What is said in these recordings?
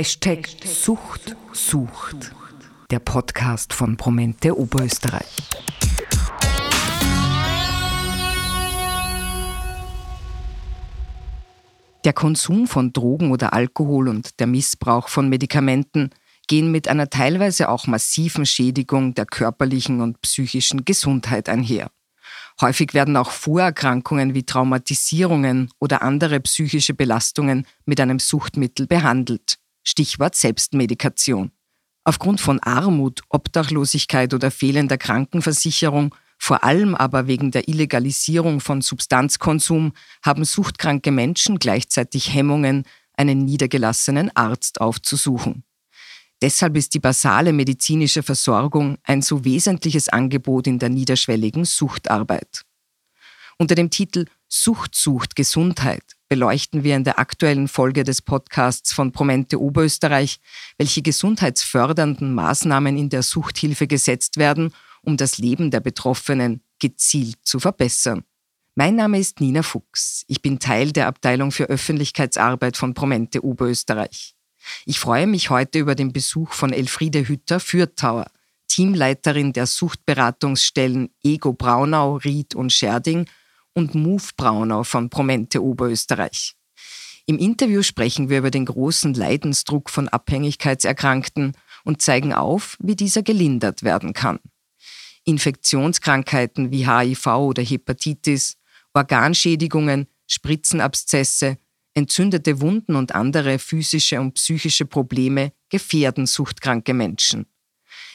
Hashtag Sucht sucht. Der Podcast von Promente Oberösterreich. Der Konsum von Drogen oder Alkohol und der Missbrauch von Medikamenten gehen mit einer teilweise auch massiven Schädigung der körperlichen und psychischen Gesundheit einher. Häufig werden auch Vorerkrankungen wie Traumatisierungen oder andere psychische Belastungen mit einem Suchtmittel behandelt. Stichwort Selbstmedikation. Aufgrund von Armut, Obdachlosigkeit oder fehlender Krankenversicherung, vor allem aber wegen der Illegalisierung von Substanzkonsum, haben suchtkranke Menschen gleichzeitig Hemmungen, einen niedergelassenen Arzt aufzusuchen. Deshalb ist die basale medizinische Versorgung ein so wesentliches Angebot in der niederschwelligen Suchtarbeit. Unter dem Titel Sucht sucht Gesundheit beleuchten wir in der aktuellen Folge des Podcasts von Promente Oberösterreich, welche gesundheitsfördernden Maßnahmen in der Suchthilfe gesetzt werden, um das Leben der Betroffenen gezielt zu verbessern. Mein Name ist Nina Fuchs. Ich bin Teil der Abteilung für Öffentlichkeitsarbeit von Promente Oberösterreich. Ich freue mich heute über den Besuch von Elfriede Hütter Fürthauer, Teamleiterin der Suchtberatungsstellen Ego Braunau, Ried und Scherding und Move Braunau von Promente Oberösterreich. Im Interview sprechen wir über den großen Leidensdruck von Abhängigkeitserkrankten und zeigen auf, wie dieser gelindert werden kann. Infektionskrankheiten wie HIV oder Hepatitis, Organschädigungen, Spritzenabszesse, entzündete Wunden und andere physische und psychische Probleme gefährden suchtkranke Menschen.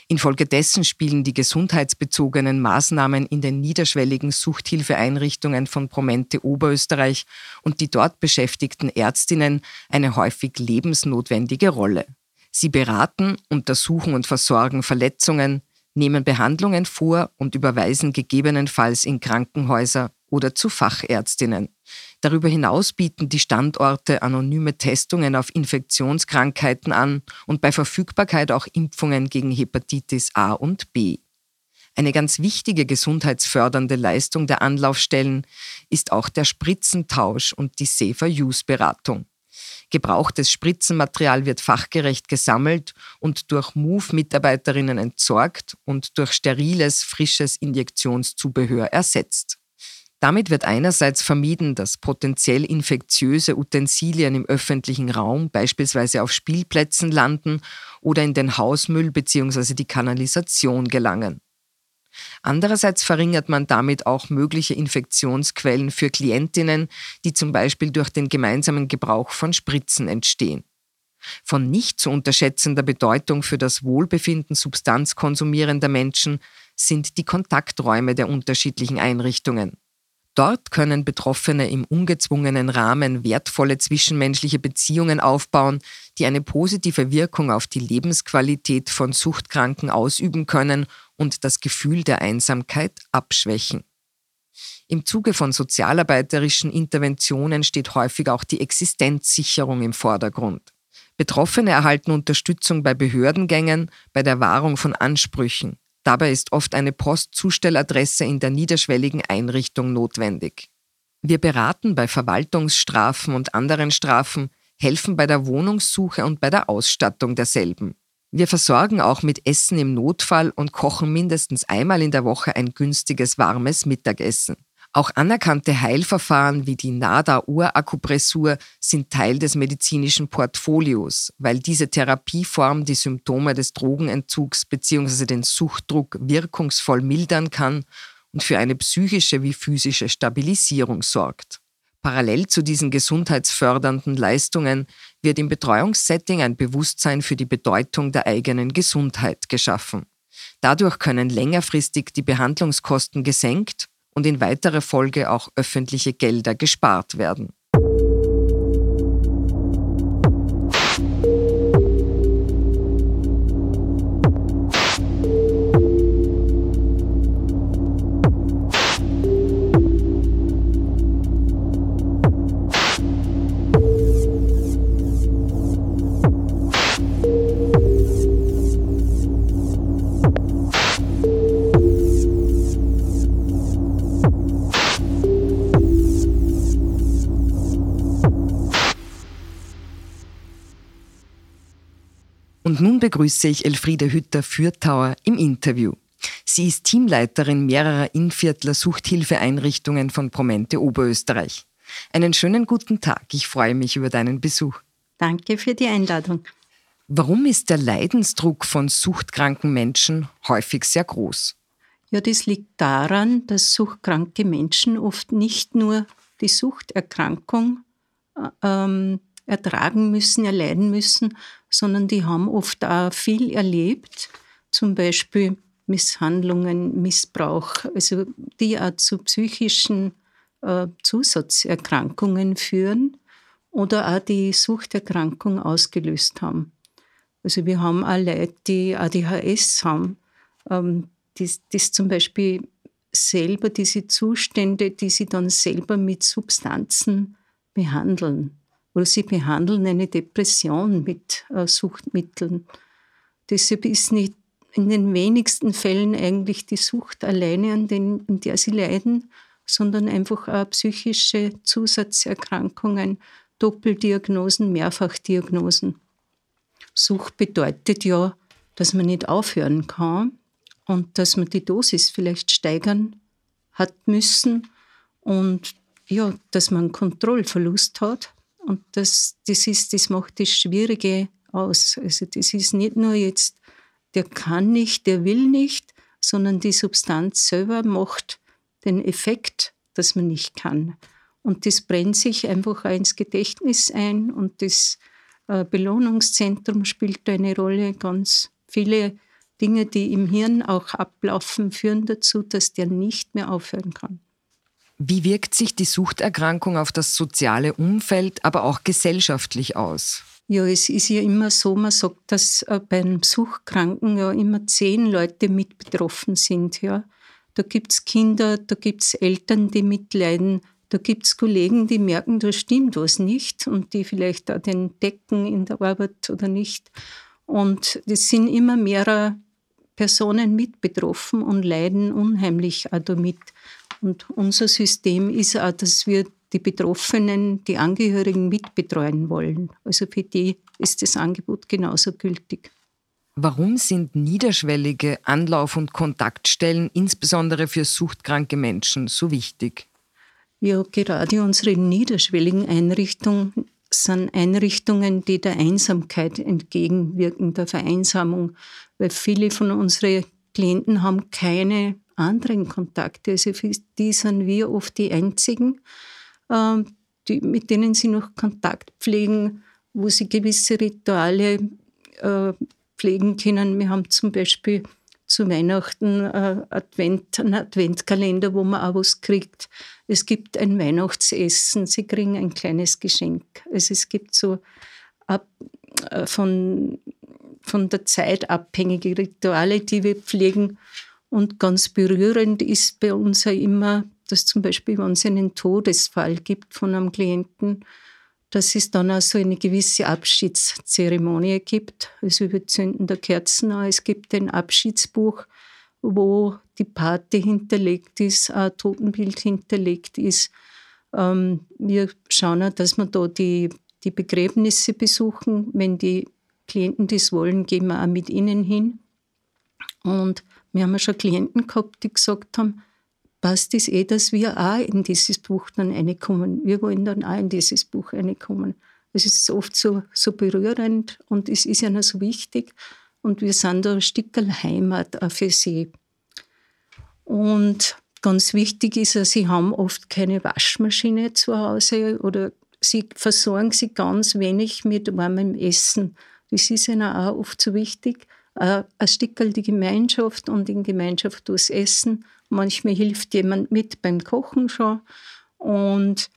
Infolgedessen spielen die gesundheitsbezogenen Maßnahmen in den niederschwelligen Suchthilfeeinrichtungen von Promente Oberösterreich und die dort beschäftigten Ärztinnen eine häufig lebensnotwendige Rolle. Sie beraten, untersuchen und versorgen Verletzungen, nehmen Behandlungen vor und überweisen gegebenenfalls in Krankenhäuser oder zu Fachärztinnen. Darüber hinaus bieten die Standorte anonyme Testungen auf Infektionskrankheiten an und bei Verfügbarkeit auch Impfungen gegen Hepatitis A und B. Eine ganz wichtige gesundheitsfördernde Leistung der Anlaufstellen ist auch der Spritzentausch und die Safer-Use-Beratung. Gebrauchtes Spritzenmaterial wird fachgerecht gesammelt und durch MOVE-Mitarbeiterinnen entsorgt und durch steriles, frisches Injektionszubehör ersetzt. Damit wird einerseits vermieden, dass potenziell infektiöse Utensilien im öffentlichen Raum, beispielsweise auf Spielplätzen, landen oder in den Hausmüll bzw. die Kanalisation gelangen. Andererseits verringert man damit auch mögliche Infektionsquellen für Klientinnen, die zum Beispiel durch den gemeinsamen Gebrauch von Spritzen entstehen. Von nicht zu unterschätzender Bedeutung für das Wohlbefinden substanzkonsumierender Menschen sind die Kontakträume der unterschiedlichen Einrichtungen. Dort können Betroffene im ungezwungenen Rahmen wertvolle zwischenmenschliche Beziehungen aufbauen, die eine positive Wirkung auf die Lebensqualität von Suchtkranken ausüben können und das Gefühl der Einsamkeit abschwächen. Im Zuge von sozialarbeiterischen Interventionen steht häufig auch die Existenzsicherung im Vordergrund. Betroffene erhalten Unterstützung bei Behördengängen, bei der Wahrung von Ansprüchen. Dabei ist oft eine Postzustelladresse in der niederschwelligen Einrichtung notwendig. Wir beraten bei Verwaltungsstrafen und anderen Strafen, helfen bei der Wohnungssuche und bei der Ausstattung derselben. Wir versorgen auch mit Essen im Notfall und kochen mindestens einmal in der Woche ein günstiges warmes Mittagessen. Auch anerkannte Heilverfahren wie die NADA-Urakupressur sind Teil des medizinischen Portfolios, weil diese Therapieform die Symptome des Drogenentzugs bzw. den Suchtdruck wirkungsvoll mildern kann und für eine psychische wie physische Stabilisierung sorgt. Parallel zu diesen gesundheitsfördernden Leistungen wird im Betreuungssetting ein Bewusstsein für die Bedeutung der eigenen Gesundheit geschaffen. Dadurch können längerfristig die Behandlungskosten gesenkt und in weiterer Folge auch öffentliche Gelder gespart werden. Und nun begrüße ich Elfriede Hütter-Fürthauer im Interview. Sie ist Teamleiterin mehrerer Inviertler Suchthilfeeinrichtungen von Promente Oberösterreich. Einen schönen guten Tag. Ich freue mich über deinen Besuch. Danke für die Einladung. Warum ist der Leidensdruck von suchtkranken Menschen häufig sehr groß? Ja, das liegt daran, dass suchtkranke Menschen oft nicht nur die Suchterkrankung äh, ähm, ertragen müssen, erleiden müssen, sondern die haben oft auch viel erlebt, zum Beispiel Misshandlungen, Missbrauch, also die auch zu psychischen äh, Zusatzerkrankungen führen oder auch die Suchterkrankung ausgelöst haben. Also wir haben auch Leute, die ADHS haben, ähm, die, die zum Beispiel selber diese Zustände, die sie dann selber mit Substanzen behandeln. Oder sie behandeln eine Depression mit äh, Suchtmitteln. Deshalb ist nicht in den wenigsten Fällen eigentlich die Sucht alleine, an, den, an der sie leiden, sondern einfach auch psychische Zusatzerkrankungen, Doppeldiagnosen, Mehrfachdiagnosen. Sucht bedeutet ja, dass man nicht aufhören kann und dass man die Dosis vielleicht steigern hat müssen und ja, dass man Kontrollverlust hat. Und das, das, ist, das macht das Schwierige aus. Also das ist nicht nur jetzt, der kann nicht, der will nicht, sondern die Substanz selber macht den Effekt, dass man nicht kann. Und das brennt sich einfach ins Gedächtnis ein und das äh, Belohnungszentrum spielt eine Rolle. Ganz viele Dinge, die im Hirn auch ablaufen, führen dazu, dass der nicht mehr aufhören kann. Wie wirkt sich die Suchterkrankung auf das soziale Umfeld, aber auch gesellschaftlich aus? Ja, es ist ja immer so, man sagt, dass äh, beim Suchtkranken ja immer zehn Leute mit betroffen sind. Ja. Da gibt es Kinder, da gibt es Eltern, die mitleiden, da gibt es Kollegen, die merken, da stimmt was nicht und die vielleicht auch den Decken in der Arbeit oder nicht. Und es sind immer mehrere Personen mit betroffen und leiden unheimlich auch damit. Und unser System ist auch, dass wir die Betroffenen, die Angehörigen mitbetreuen wollen. Also für die ist das Angebot genauso gültig. Warum sind niederschwellige Anlauf- und Kontaktstellen insbesondere für suchtkranke Menschen so wichtig? Ja, gerade unsere niederschwelligen Einrichtungen sind Einrichtungen, die der Einsamkeit entgegenwirken, der Vereinsamung, weil viele von unseren Klienten haben keine anderen Kontakte. Also für die sind wir oft die einzigen, ähm, die, mit denen sie noch Kontakt pflegen, wo sie gewisse Rituale äh, pflegen können. Wir haben zum Beispiel zu Weihnachten äh, Advent, einen Adventkalender, wo man auch was kriegt. Es gibt ein Weihnachtsessen, sie kriegen ein kleines Geschenk. Also es gibt so ab, äh, von, von der Zeit abhängige Rituale, die wir pflegen. Und ganz berührend ist bei uns ja immer, dass zum Beispiel, wenn es einen Todesfall gibt von einem Klienten, dass es dann auch so eine gewisse Abschiedszeremonie gibt. Also wir zünden da Kerzen an. Es gibt ein Abschiedsbuch, wo die Pate hinterlegt ist, ein Totenbild hinterlegt ist. Ähm, wir schauen auch, dass wir da die, die Begräbnisse besuchen. Wenn die Klienten das wollen, gehen wir auch mit ihnen hin. Und wir haben ja schon Klienten gehabt, die gesagt haben, passt es eh, dass wir auch in dieses Buch dann reinkommen. Wir wollen dann auch in dieses Buch reinkommen. Es ist oft so, so berührend und es ist ja noch so wichtig. Und wir sind da ein Stück Heimat auch für sie. Und ganz wichtig ist, sie haben oft keine Waschmaschine zu Hause oder sie versorgen sie ganz wenig mit warmem Essen. Das ist ihnen auch oft so wichtig. Ein Stück die Gemeinschaft und in Gemeinschaft durchs Essen Manchmal hilft jemand mit beim Kochen schon. Und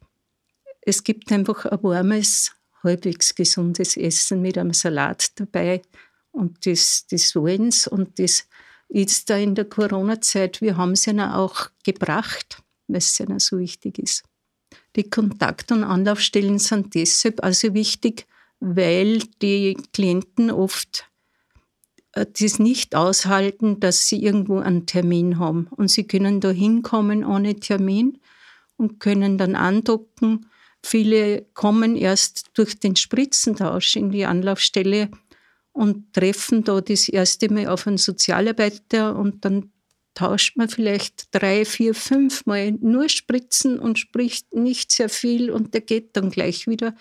es gibt einfach ein warmes, halbwegs gesundes Essen mit einem Salat dabei. Und das, das wollen. Und das jetzt da in der Corona-Zeit, wir haben es ihnen auch gebracht, weil es ihnen so wichtig ist. Die Kontakt- und Anlaufstellen sind deshalb also wichtig, weil die Klienten oft äh, das nicht aushalten, dass sie irgendwo einen Termin haben. Und sie können da hinkommen ohne Termin und können dann andocken. Viele kommen erst durch den Spritzentausch in die Anlaufstelle und treffen da das erste Mal auf einen Sozialarbeiter und dann tauscht man vielleicht drei, vier, fünf Mal nur Spritzen und spricht nicht sehr viel und der geht dann gleich wieder.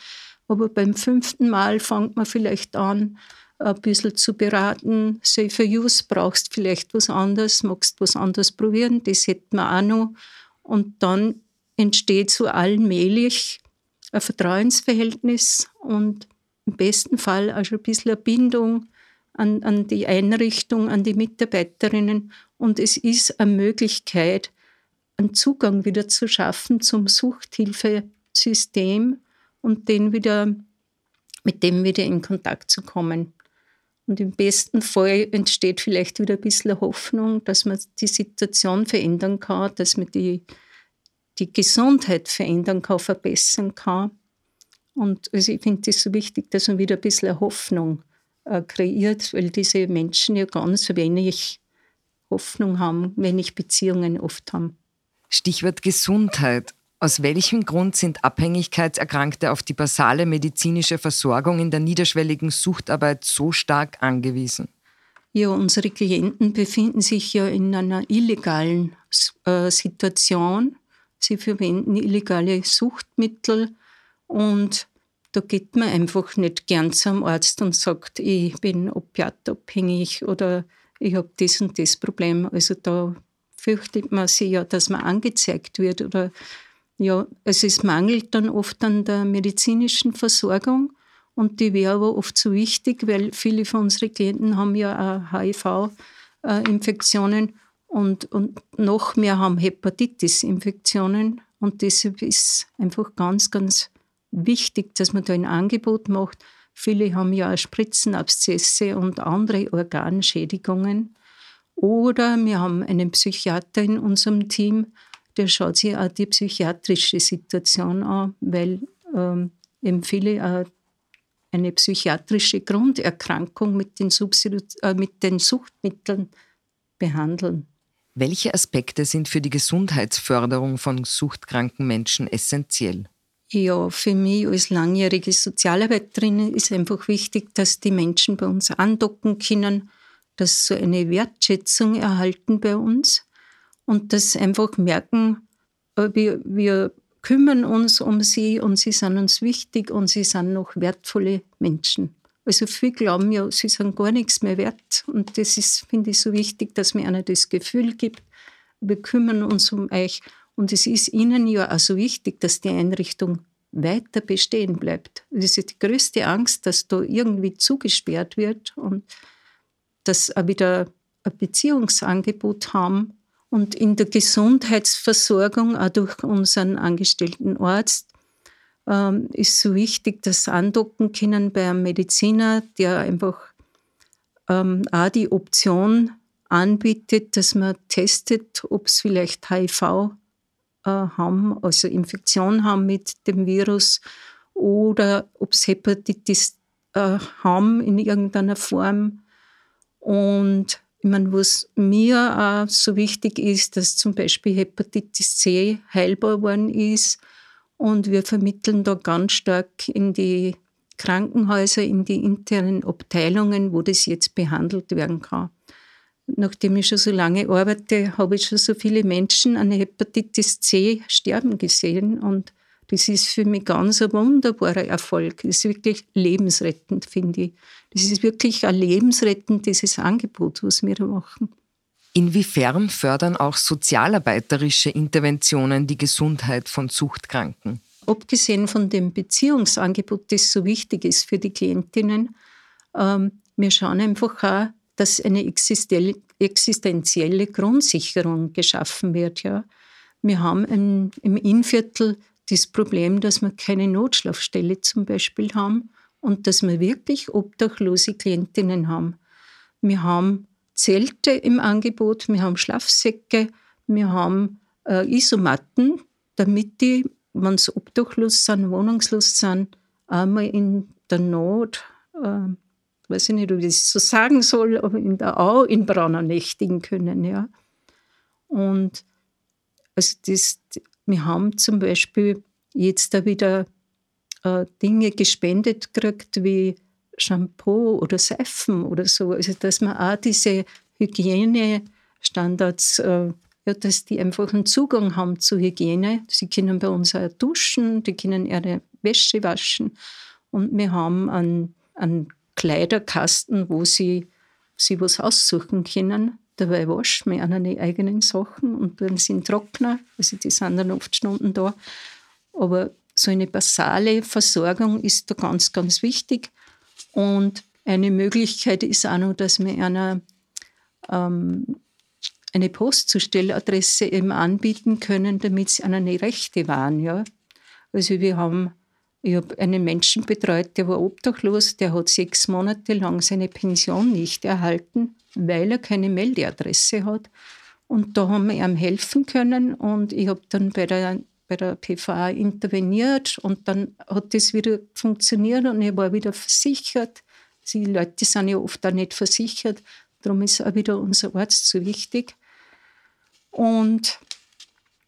Aber beim fünften Mal fängt man vielleicht an, ein bisschen zu beraten. Safer Use brauchst vielleicht was anderes, magst was anderes probieren, das hätten wir auch noch. Und dann entsteht so allmählich ein Vertrauensverhältnis und im besten Fall auch schon ein bisschen eine Bindung an, an die Einrichtung, an die Mitarbeiterinnen. Und es ist eine Möglichkeit, einen Zugang wieder zu schaffen zum Suchthilfesystem und den wieder, mit dem wieder in Kontakt zu kommen. Und im besten Fall entsteht vielleicht wieder ein bisschen Hoffnung, dass man die Situation verändern kann, dass man die, die Gesundheit verändern kann, verbessern kann. Und also ich finde es so wichtig, dass man wieder ein bisschen Hoffnung äh, kreiert, weil diese Menschen ja ganz wenig Hoffnung haben, wenig Beziehungen oft haben. Stichwort Gesundheit. Aus welchem Grund sind Abhängigkeitserkrankte auf die basale medizinische Versorgung in der niederschwelligen Suchtarbeit so stark angewiesen? Ja, unsere Klienten befinden sich ja in einer illegalen äh, Situation. Sie verwenden illegale Suchtmittel und da geht man einfach nicht gern zum Arzt und sagt, ich bin opiatabhängig oder ich habe das und das Problem. Also da fürchtet man sich ja, dass man angezeigt wird oder ja, also es mangelt dann oft an der medizinischen Versorgung und die wäre aber oft so wichtig, weil viele von unseren Klienten haben ja auch HIV-Infektionen und, und noch mehr haben Hepatitis-Infektionen und deshalb ist einfach ganz, ganz wichtig, dass man da ein Angebot macht. Viele haben ja auch Spritzenabszesse und andere Organschädigungen. Oder wir haben einen Psychiater in unserem Team, der schaut sich auch die psychiatrische Situation an, weil ähm, eben viele auch eine psychiatrische Grunderkrankung mit den, äh, mit den Suchtmitteln behandeln. Welche Aspekte sind für die Gesundheitsförderung von suchtkranken Menschen essentiell? Ja, für mich als langjährige Sozialarbeiterin ist einfach wichtig, dass die Menschen bei uns andocken können, dass so eine Wertschätzung erhalten bei uns und dass einfach merken, äh, wir, wir kümmern uns um sie und sie sind uns wichtig und sie sind noch wertvolle Menschen. Also viele glauben ja, sie sind gar nichts mehr wert und das ist, finde ich, so wichtig, dass mir einer das Gefühl gibt, wir kümmern uns um euch und es ist ihnen ja auch so wichtig, dass die Einrichtung weiter bestehen bleibt. Das ist die größte Angst, dass da irgendwie zugesperrt wird und dass auch wieder ein Beziehungsangebot haben und in der Gesundheitsversorgung, auch durch unseren angestellten Arzt, ähm, ist so wichtig, dass andocken können bei einem Mediziner, der einfach ähm, auch die Option anbietet, dass man testet, ob es vielleicht HIV äh, haben, also Infektion haben mit dem Virus oder ob es Hepatitis äh, haben in irgendeiner Form. Und meine, was mir auch so wichtig ist, dass zum Beispiel Hepatitis C heilbar worden ist. Und wir vermitteln da ganz stark in die Krankenhäuser, in die internen Abteilungen, wo das jetzt behandelt werden kann. Nachdem ich schon so lange arbeite, habe ich schon so viele Menschen an Hepatitis C sterben gesehen. Und das ist für mich ganz ein wunderbarer Erfolg. Das ist wirklich lebensrettend, finde ich. Das ist wirklich ein lebensrettend, dieses Angebot, was wir da machen. Inwiefern fördern auch sozialarbeiterische Interventionen die Gesundheit von Suchtkranken? Abgesehen von dem Beziehungsangebot, das so wichtig ist für die Klientinnen, ähm, wir schauen einfach auch, dass eine existenzielle Grundsicherung geschaffen wird. Ja. Wir haben im, im Innviertel das Problem, dass wir keine Notschlafstelle zum Beispiel haben und dass wir wirklich obdachlose Klientinnen haben. Wir haben Zelte im Angebot, wir haben Schlafsäcke, wir haben äh, Isomatten, damit die, wenn sie obdachlos sind, wohnungslos sind, einmal in der Not, äh, weiß ich nicht, ob ich das so sagen soll, aber in der Au in Braunau nächtigen können. Ja. Und also das, wir haben zum Beispiel jetzt da wieder äh, Dinge gespendet gekriegt, wie Shampoo oder Seifen oder so. Also dass man auch diese Hygienestandards, äh, ja, dass die einfach einen Zugang haben zu Hygiene. Sie können bei uns auch duschen, die können ihre Wäsche waschen. Und wir haben einen, einen Kleiderkasten, wo sie sich was aussuchen können. Dabei waschen wir die eigenen Sachen und dann sind Trockner, also die sind dann oft Stunden da. Aber so eine basale Versorgung ist da ganz, ganz wichtig. Und eine Möglichkeit ist auch noch, dass wir einer ähm, eine Postzustelladresse eben anbieten können, damit sie eine Rechte waren. Ja? Also wir haben, ich habe einen Menschen betreut, der war obdachlos, der hat sechs Monate lang seine Pension nicht erhalten, weil er keine Meldeadresse hat. Und da haben wir ihm helfen können und ich habe dann bei der, bei der PVA interveniert und dann hat das wieder funktioniert und er war wieder versichert. Die Leute sind ja oft auch nicht versichert, darum ist auch wieder unser Arzt so wichtig. Und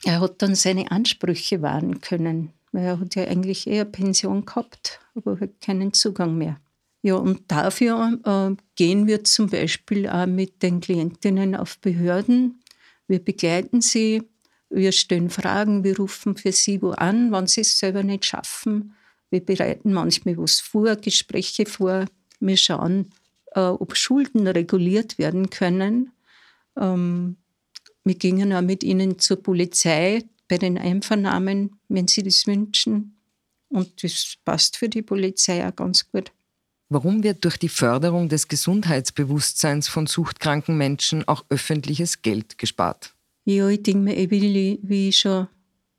er hat dann seine Ansprüche wahren können, weil er hat ja eigentlich eher Pension gehabt, aber hat keinen Zugang mehr. Ja, und dafür äh, gehen wir zum Beispiel auch mit den Klientinnen auf Behörden. Wir begleiten sie, wir stellen Fragen, wir rufen für sie wo an, wenn sie es selber nicht schaffen. Wir bereiten manchmal was vor, Gespräche vor. Wir schauen, äh, ob Schulden reguliert werden können. Ähm, wir gingen auch mit ihnen zur Polizei bei den Einvernahmen, wenn sie das wünschen. Und das passt für die Polizei auch ganz gut. Warum wird durch die Förderung des Gesundheitsbewusstseins von suchtkranken Menschen auch öffentliches Geld gespart? Ja, ich denke mir, wie, wie ich schon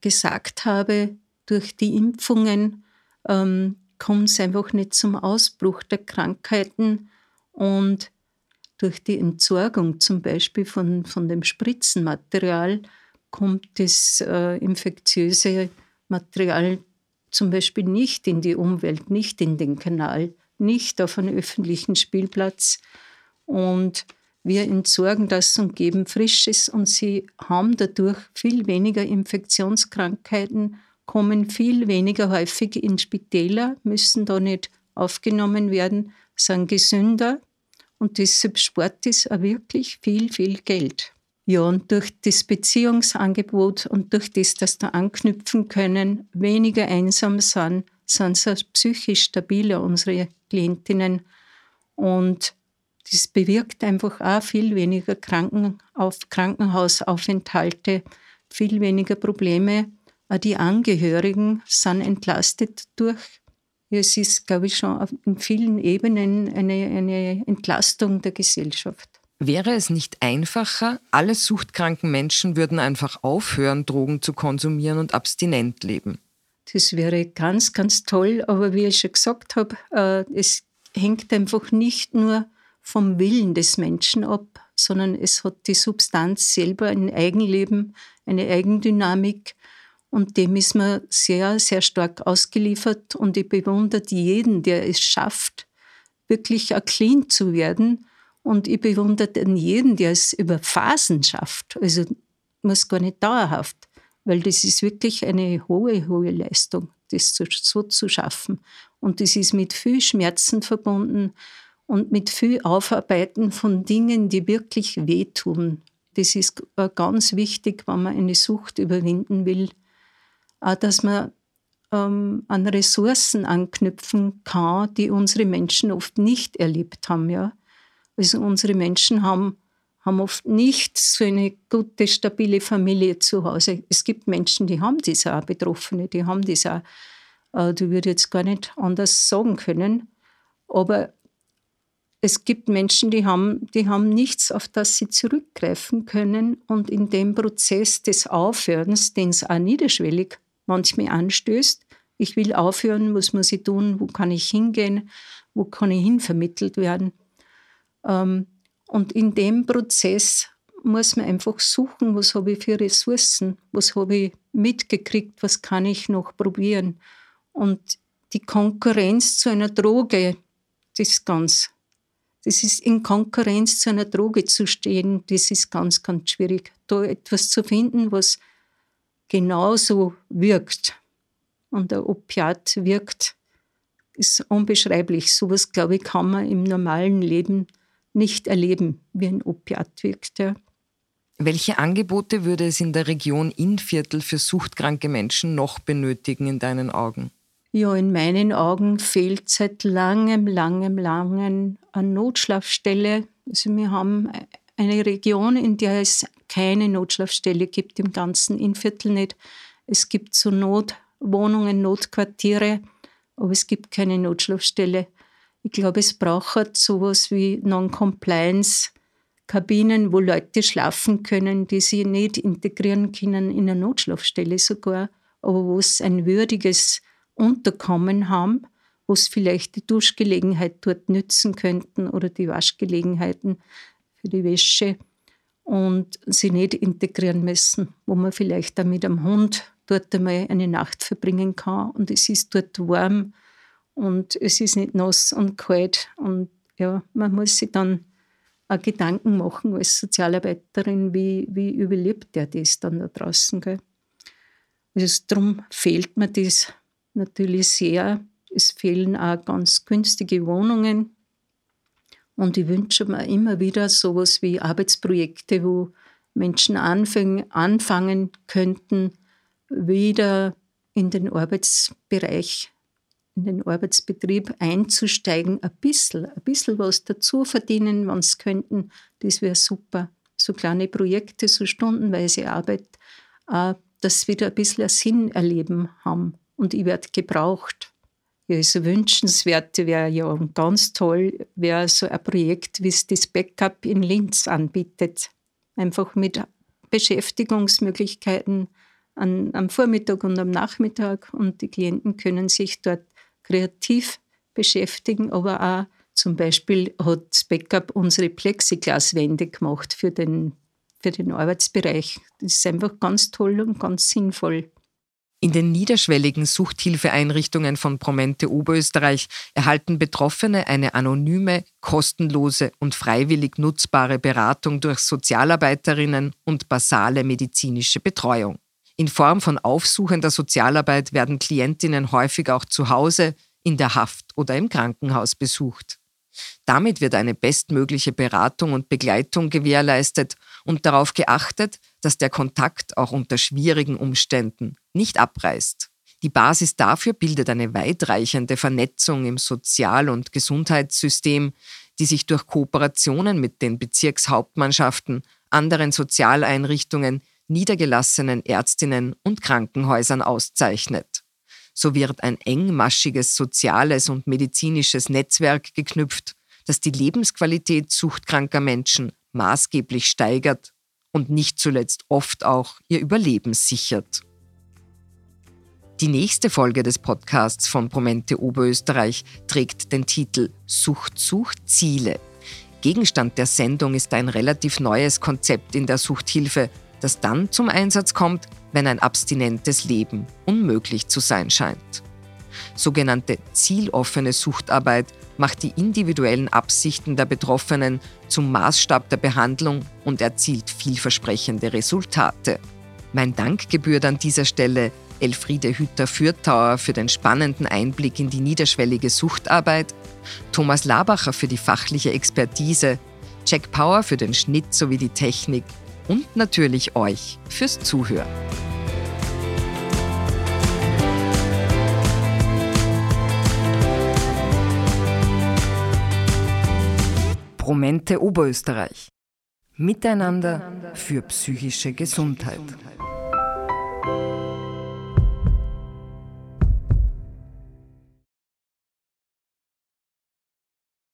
gesagt habe, durch die Impfungen ähm, kommt es einfach nicht zum Ausbruch der Krankheiten und durch die Entsorgung zum Beispiel von, von dem Spritzenmaterial kommt das äh, infektiöse Material zum Beispiel nicht in die Umwelt, nicht in den Kanal, nicht auf einen öffentlichen Spielplatz. Und wir entsorgen das und geben Frisches und sie haben dadurch viel weniger Infektionskrankheiten, kommen viel weniger häufig in Spitäler, müssen da nicht aufgenommen werden, sind gesünder und deshalb Sport ist auch wirklich viel, viel Geld. Ja, und durch das Beziehungsangebot und durch das, dass da anknüpfen können, weniger einsam sind, sind sie psychisch stabiler, unsere Klientinnen. Und das bewirkt einfach auch viel weniger Krankenauf Krankenhausaufenthalte, viel weniger Probleme. Auch die Angehörigen sind entlastet durch es ist, glaube ich, schon in vielen Ebenen eine, eine Entlastung der Gesellschaft. Wäre es nicht einfacher, alle suchtkranken Menschen würden einfach aufhören, Drogen zu konsumieren und abstinent leben? Das wäre ganz, ganz toll, aber wie ich schon gesagt habe, äh, es hängt einfach nicht nur vom Willen des Menschen ab, sondern es hat die Substanz selber ein Eigenleben, eine Eigendynamik und dem ist man sehr, sehr stark ausgeliefert. Und ich bewundere jeden, der es schafft, wirklich clean zu werden. Und ich bewundere jeden, der es über Phasen schafft. Also muss gar nicht dauerhaft, weil das ist wirklich eine hohe, hohe Leistung, das so zu schaffen. Und das ist mit viel Schmerzen verbunden und mit viel Aufarbeiten von Dingen, die wirklich wehtun. Das ist ganz wichtig, wenn man eine Sucht überwinden will dass man ähm, an Ressourcen anknüpfen kann, die unsere Menschen oft nicht erlebt haben. Ja? Also unsere Menschen haben, haben oft nicht so eine gute, stabile Familie zu Hause. Es gibt Menschen, die haben das auch, Betroffene, die haben das auch. Äh, du würde jetzt gar nicht anders sagen können. Aber es gibt Menschen, die haben, die haben nichts, auf das sie zurückgreifen können. Und in dem Prozess des Aufhörens, den es auch niederschwellig manchmal anstößt. Ich will aufhören, was muss ich tun, wo kann ich hingehen, wo kann ich hinvermittelt werden. Ähm, und in dem Prozess muss man einfach suchen, was habe ich für Ressourcen, was habe ich mitgekriegt, was kann ich noch probieren. Und die Konkurrenz zu einer Droge, das ist ganz, das ist in Konkurrenz zu einer Droge zu stehen, das ist ganz, ganz schwierig. Da etwas zu finden, was genauso wirkt. Und der Opiat wirkt ist unbeschreiblich. Sowas, glaube ich, kann man im normalen Leben nicht erleben, wie ein Opiat wirkt. Ja. Welche Angebote würde es in der Region Innviertel für suchtkranke Menschen noch benötigen in deinen Augen? Ja, in meinen Augen fehlt seit langem, langem, langem eine Notschlafstelle. Also wir haben eine Region, in der es keine Notschlafstelle gibt, im ganzen Innviertel nicht. Es gibt so Notwohnungen, Notquartiere, aber es gibt keine Notschlafstelle. Ich glaube, es braucht sowas wie Non-Compliance. Kabinen, wo Leute schlafen können, die sie nicht integrieren können in eine Notschlafstelle sogar, aber wo es ein würdiges Unterkommen haben, wo es vielleicht die Duschgelegenheit dort nützen könnten oder die Waschgelegenheiten für die Wäsche und sie nicht integrieren müssen, wo man vielleicht auch mit einem Hund dort einmal eine Nacht verbringen kann und es ist dort warm und es ist nicht nass und kalt und ja, man muss sich dann auch Gedanken machen als Sozialarbeiterin, wie, wie überlebt der das dann da draußen. Gell? Also darum fehlt mir das natürlich sehr. Es fehlen auch ganz günstige Wohnungen. Und ich wünsche mir immer wieder sowas wie Arbeitsprojekte, wo Menschen anfangen, könnten, wieder in den Arbeitsbereich, in den Arbeitsbetrieb einzusteigen, ein bisschen, ein bisschen was dazu verdienen, wenn sie könnten, das wäre super. So kleine Projekte, so stundenweise Arbeit, äh, dass sie wieder ein bisschen Sinn erleben haben und ich werde gebraucht. Ja, also wünschenswert wäre ja ganz toll, wäre so ein Projekt, wie es das Backup in Linz anbietet. Einfach mit Beschäftigungsmöglichkeiten an, am Vormittag und am Nachmittag und die Klienten können sich dort kreativ beschäftigen, aber auch zum Beispiel hat das Backup unsere Plexiglaswände gemacht für den, für den Arbeitsbereich. Das ist einfach ganz toll und ganz sinnvoll. In den niederschwelligen Suchthilfeeinrichtungen von Promente Oberösterreich erhalten Betroffene eine anonyme, kostenlose und freiwillig nutzbare Beratung durch Sozialarbeiterinnen und basale medizinische Betreuung. In Form von aufsuchender Sozialarbeit werden Klientinnen häufig auch zu Hause, in der Haft oder im Krankenhaus besucht. Damit wird eine bestmögliche Beratung und Begleitung gewährleistet und darauf geachtet, dass der Kontakt auch unter schwierigen Umständen nicht abreißt. Die Basis dafür bildet eine weitreichende Vernetzung im Sozial- und Gesundheitssystem, die sich durch Kooperationen mit den Bezirkshauptmannschaften, anderen Sozialeinrichtungen, niedergelassenen Ärztinnen und Krankenhäusern auszeichnet. So wird ein engmaschiges soziales und medizinisches Netzwerk geknüpft, das die Lebensqualität suchtkranker Menschen maßgeblich steigert und nicht zuletzt oft auch ihr Überleben sichert. Die nächste Folge des Podcasts von Promente Oberösterreich trägt den Titel Sucht sucht Ziele. Gegenstand der Sendung ist ein relativ neues Konzept in der Suchthilfe, das dann zum Einsatz kommt, wenn ein abstinentes Leben unmöglich zu sein scheint. Sogenannte zieloffene Suchtarbeit macht die individuellen Absichten der Betroffenen zum Maßstab der Behandlung und erzielt vielversprechende Resultate. Mein Dank gebührt an dieser Stelle Elfriede Hütter-Fürthauer für den spannenden Einblick in die niederschwellige Suchtarbeit, Thomas Labacher für die fachliche Expertise, Jack Power für den Schnitt sowie die Technik und natürlich euch fürs Zuhören. Promente Oberösterreich. Miteinander für psychische Gesundheit.